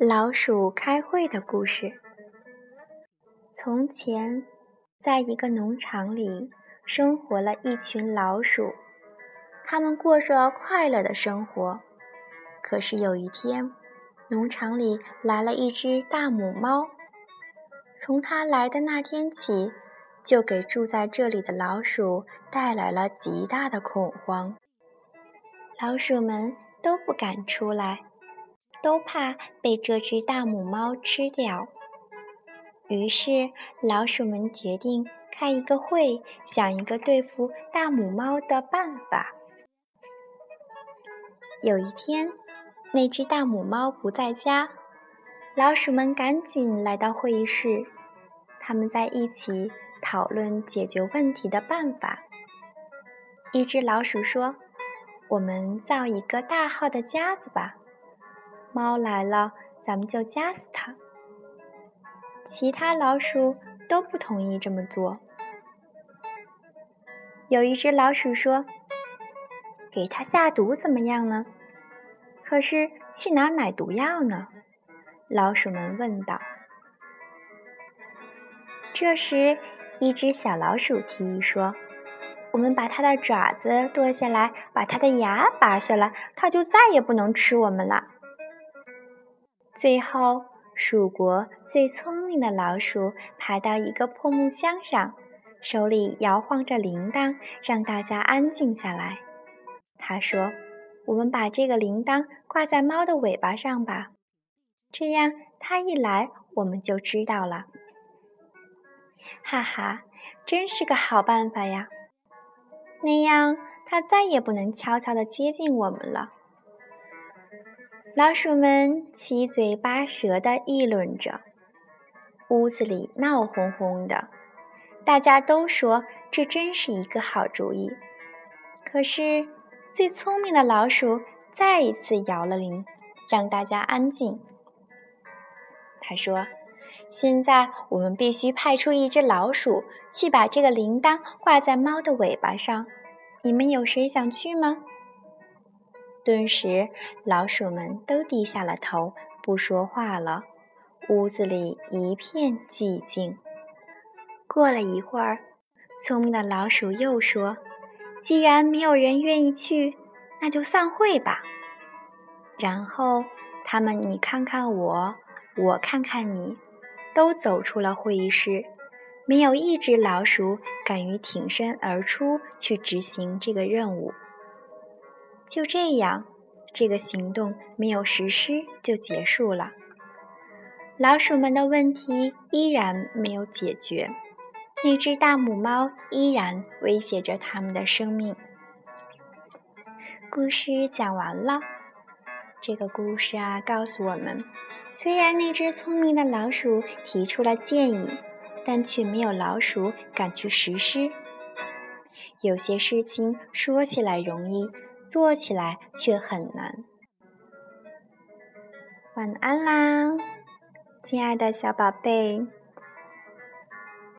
老鼠开会的故事。从前，在一个农场里，生活了一群老鼠，它们过着快乐的生活。可是有一天，农场里来了一只大母猫。从它来的那天起，就给住在这里的老鼠带来了极大的恐慌。老鼠们都不敢出来。都怕被这只大母猫吃掉，于是老鼠们决定开一个会，想一个对付大母猫的办法。有一天，那只大母猫不在家，老鼠们赶紧来到会议室，他们在一起讨论解决问题的办法。一只老鼠说：“我们造一个大号的夹子吧。”猫来了，咱们就夹死它。其他老鼠都不同意这么做。有一只老鼠说：“给它下毒怎么样呢？”可是去哪买毒药呢？老鼠们问道。这时，一只小老鼠提议说：“我们把它的爪子剁下来，把它的牙拔下来，它就再也不能吃我们了。”最后，蜀国最聪明的老鼠爬到一个破木箱上，手里摇晃着铃铛，让大家安静下来。他说：“我们把这个铃铛挂在猫的尾巴上吧，这样它一来，我们就知道了。”哈哈，真是个好办法呀！那样，它再也不能悄悄地接近我们了。老鼠们七嘴八舌地议论着，屋子里闹哄哄的。大家都说这真是一个好主意。可是，最聪明的老鼠再一次摇了铃，让大家安静。他说：“现在我们必须派出一只老鼠去把这个铃铛挂在猫的尾巴上。你们有谁想去吗？”顿时，老鼠们都低下了头，不说话了。屋子里一片寂静。过了一会儿，聪明的老鼠又说：“既然没有人愿意去，那就散会吧。”然后，他们你看看我，我看看你，都走出了会议室。没有一只老鼠敢于挺身而出去执行这个任务。就这样，这个行动没有实施就结束了。老鼠们的问题依然没有解决，那只大母猫依然威胁着它们的生命。故事讲完了。这个故事啊，告诉我们，虽然那只聪明的老鼠提出了建议，但却没有老鼠敢去实施。有些事情说起来容易。做起来却很难。晚安啦，亲爱的小宝贝。